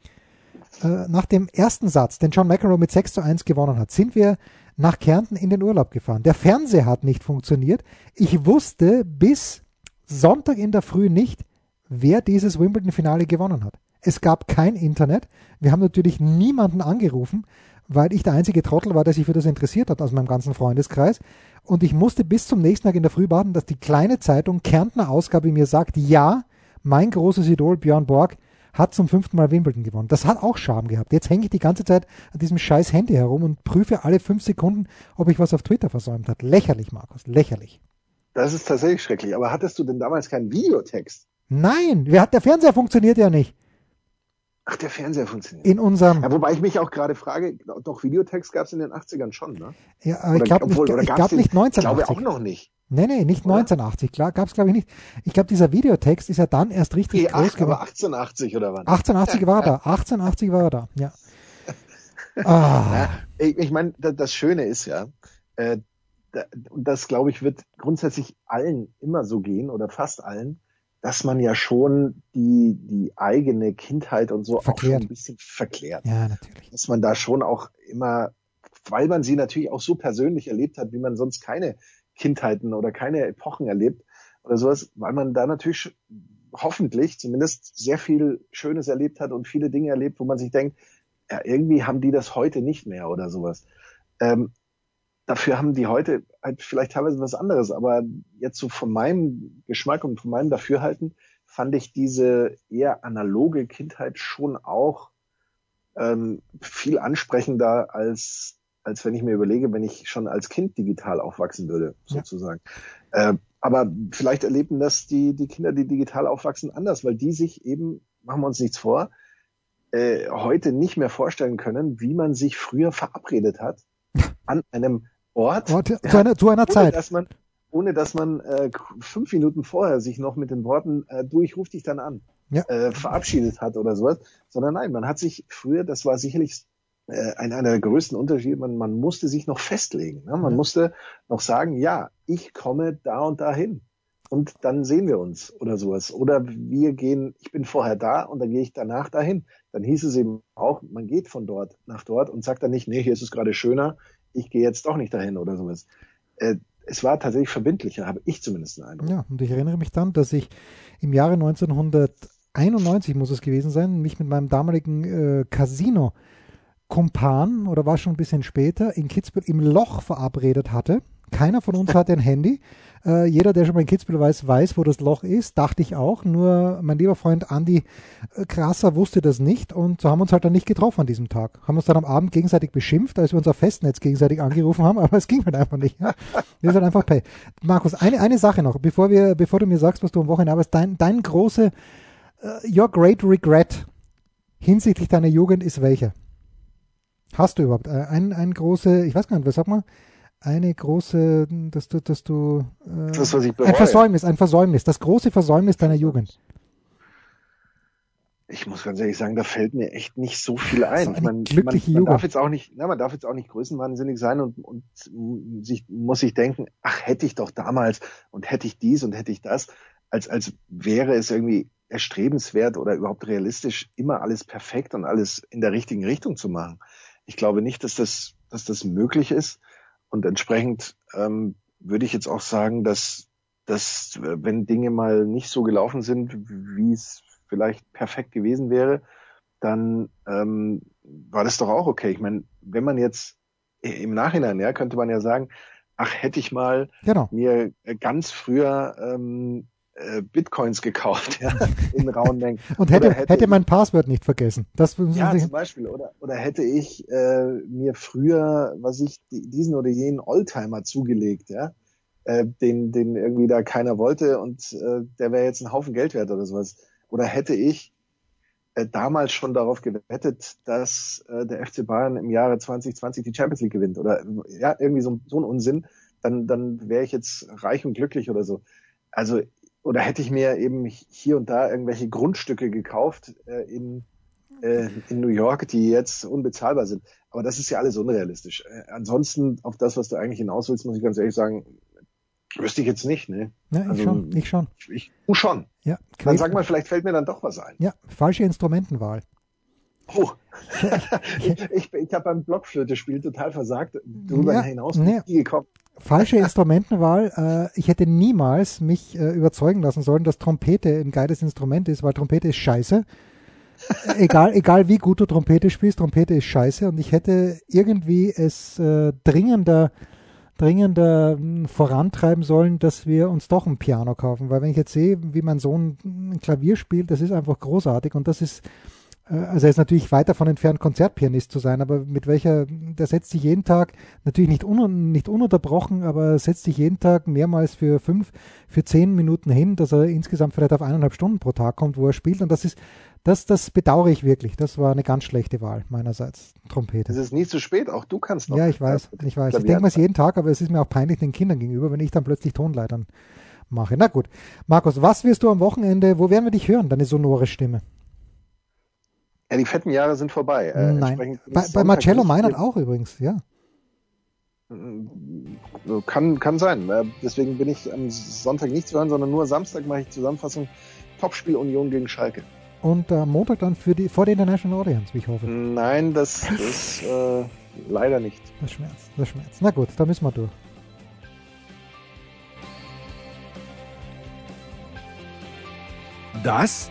äh, nach dem ersten Satz, den John McEnroe mit 6 zu 1 gewonnen hat, sind wir nach Kärnten in den Urlaub gefahren. Der Fernseher hat nicht funktioniert. Ich wusste bis Sonntag in der Früh nicht, wer dieses Wimbledon-Finale gewonnen hat. Es gab kein Internet. Wir haben natürlich niemanden angerufen, weil ich der einzige Trottel war, der sich für das interessiert hat aus meinem ganzen Freundeskreis. Und ich musste bis zum nächsten Tag in der Früh warten, dass die kleine Zeitung Kärntner Ausgabe mir sagt, ja, mein großes Idol Björn Borg hat zum fünften Mal Wimbledon gewonnen. Das hat auch Charme gehabt. Jetzt hänge ich die ganze Zeit an diesem scheiß Handy herum und prüfe alle fünf Sekunden, ob ich was auf Twitter versäumt habe. Lächerlich, Markus, lächerlich. Das ist tatsächlich schrecklich. Aber hattest du denn damals keinen Videotext? Nein, der Fernseher funktioniert ja nicht. Ach, der Fernseher funktioniert. In unserem. Ja, wobei ich mich auch gerade frage, doch Videotext gab es in den 80ern schon, ne? Ja, aber ich glaube nicht, ich glaub nicht 1980. Ich glaube auch noch nicht. Nee, nee, nicht oder? 1980, klar, gab es glaube ich nicht. Ich glaube, dieser Videotext ist ja dann erst richtig nee, groß geworden. Aber 1880 oder wann? 1880 war er da, 1880 war er da, ja. ah. ja ich ich meine, das Schöne ist ja, äh, das glaube ich wird grundsätzlich allen immer so gehen oder fast allen, dass man ja schon die, die eigene Kindheit und so verklärt. auch schon ein bisschen verklärt. Ja, natürlich. Dass man da schon auch immer, weil man sie natürlich auch so persönlich erlebt hat, wie man sonst keine Kindheiten oder keine Epochen erlebt oder sowas, weil man da natürlich hoffentlich zumindest sehr viel Schönes erlebt hat und viele Dinge erlebt, wo man sich denkt, ja, irgendwie haben die das heute nicht mehr oder sowas. Ähm, dafür haben die heute halt vielleicht teilweise was anderes, aber jetzt so von meinem Geschmack und von meinem Dafürhalten fand ich diese eher analoge Kindheit schon auch ähm, viel ansprechender als als wenn ich mir überlege, wenn ich schon als Kind digital aufwachsen würde, sozusagen. Ja. Äh, aber vielleicht erleben das die, die Kinder, die digital aufwachsen, anders, weil die sich eben, machen wir uns nichts vor, äh, heute nicht mehr vorstellen können, wie man sich früher verabredet hat an einem Ort. Ort zu, einer, zu einer ohne, Zeit. Dass man, ohne dass man äh, fünf Minuten vorher sich noch mit den Worten, äh, du, ich ruf dich dann an, ja. äh, verabschiedet hat oder sowas, sondern nein, man hat sich früher, das war sicherlich äh, ein, einer der größten Unterschiede, man, man musste sich noch festlegen. Ne? Man mhm. musste noch sagen, ja, ich komme da und da hin. Und dann sehen wir uns oder sowas. Oder wir gehen, ich bin vorher da und dann gehe ich danach dahin. Dann hieß es eben auch, man geht von dort nach dort und sagt dann nicht, nee, hier ist es gerade schöner, ich gehe jetzt doch nicht dahin oder sowas. Äh, es war tatsächlich verbindlicher, habe ich zumindest einen Eindruck. Ja, und ich erinnere mich dann, dass ich im Jahre 1991 muss es gewesen sein, mich mit meinem damaligen äh, Casino Kumpan oder war schon ein bisschen später in Kitzbühel im Loch verabredet hatte. Keiner von uns hatte ein Handy. Äh, jeder, der schon mal in Kitzbühel weiß, weiß, wo das Loch ist. Dachte ich auch. Nur mein lieber Freund Andi äh, Krasser wusste das nicht und so haben wir uns halt dann nicht getroffen an diesem Tag. Haben uns dann am Abend gegenseitig beschimpft, als wir uns auf Festnetz gegenseitig angerufen haben, aber es ging halt einfach nicht. Das ist halt einfach Pay. Markus, eine, eine Sache noch, bevor wir, bevor du mir sagst, was du am Wochenende arbeitest, dein, dein große, uh, your great regret hinsichtlich deiner Jugend ist welcher? Hast du überhaupt äh, ein, ein große, ich weiß gar nicht, was sag mal, eine große, dass du, dass du äh, das, ein Versäumnis, ein Versäumnis, das große Versäumnis deiner Jugend. Ich muss ganz ehrlich sagen, da fällt mir echt nicht so viel ein. ich meine, man, man darf jetzt auch nicht, na, man darf jetzt auch nicht größenwahnsinnig sein und, und sich, muss sich denken, ach, hätte ich doch damals und hätte ich dies und hätte ich das, als, als wäre es irgendwie erstrebenswert oder überhaupt realistisch, immer alles perfekt und alles in der richtigen Richtung zu machen ich glaube nicht, dass das, dass das möglich ist. Und entsprechend ähm, würde ich jetzt auch sagen, dass, dass wenn Dinge mal nicht so gelaufen sind, wie es vielleicht perfekt gewesen wäre, dann ähm, war das doch auch okay. Ich meine, wenn man jetzt im Nachhinein, ja, könnte man ja sagen, ach, hätte ich mal genau. mir ganz früher ähm, äh, Bitcoins gekauft, ja, in rauen Mengen. Und hätte, hätte, hätte mein Passwort nicht vergessen. Das ja, Sie zum Beispiel. Oder, oder hätte ich äh, mir früher, was ich, diesen oder jenen Oldtimer zugelegt, ja, äh, den, den irgendwie da keiner wollte und äh, der wäre jetzt ein Haufen Geld wert oder sowas. Oder hätte ich äh, damals schon darauf gewettet, dass äh, der FC Bayern im Jahre 2020 die Champions League gewinnt oder ja, irgendwie so, so ein Unsinn, dann, dann wäre ich jetzt reich und glücklich oder so. Also oder hätte ich mir eben hier und da irgendwelche Grundstücke gekauft äh, in, äh, in New York, die jetzt unbezahlbar sind. Aber das ist ja alles unrealistisch. Äh, ansonsten, auf das, was du eigentlich hinaus willst, muss ich ganz ehrlich sagen, wüsste ich jetzt nicht. Ne? Ja, ich also, schon. Ich schon. Ich, ich, du schon. Ja, dann sag mal, vielleicht fällt mir dann doch was ein. Ja, falsche Instrumentenwahl. Oh, ich, ich, ich habe beim Blockflöte-Spiel total versagt. Darüber ja, hinaus bin nee. gekommen. Falsche Instrumentenwahl. Äh, ich hätte niemals mich äh, überzeugen lassen sollen, dass Trompete ein geiles Instrument ist, weil Trompete ist scheiße. egal, egal wie gut du Trompete spielst, Trompete ist scheiße. Und ich hätte irgendwie es äh, dringender dringender hm, vorantreiben sollen, dass wir uns doch ein Piano kaufen. Weil wenn ich jetzt sehe, wie mein Sohn ein Klavier spielt, das ist einfach großartig und das ist äh, also er ist natürlich weit davon entfernt, Konzertpianist zu sein, aber mit welcher, der setzt sich jeden Tag, natürlich nicht, un, nicht ununterbrochen, aber setzt sich jeden Tag mehrmals für fünf, für zehn Minuten hin, dass er insgesamt vielleicht auf eineinhalb Stunden pro Tag kommt, wo er spielt. Und das ist, das, das bedauere ich wirklich. Das war eine ganz schlechte Wahl meinerseits, Trompete. Es ist nie zu spät, auch du kannst noch. Ja, ich weiß, ich weiß. Ich denke mir es jeden Tag, aber es ist mir auch peinlich den Kindern gegenüber, wenn ich dann plötzlich Tonleitern mache. Na gut. Markus, was wirst du am Wochenende, wo werden wir dich hören, deine sonore Stimme? Ja, die fetten Jahre sind vorbei. Äh, Nein. Bei, bei Marcello Meinert auch übrigens, ja. Kann, kann sein. Deswegen bin ich am Sonntag nicht zu hören, sondern nur Samstag mache ich Zusammenfassung Topspiel Union gegen Schalke. Und am äh, Montag dann für die, vor der International Audience, wie ich hoffe. Nein, das ist äh, leider nicht. Das schmerzt, das schmerzt. Na gut, da müssen wir durch. Das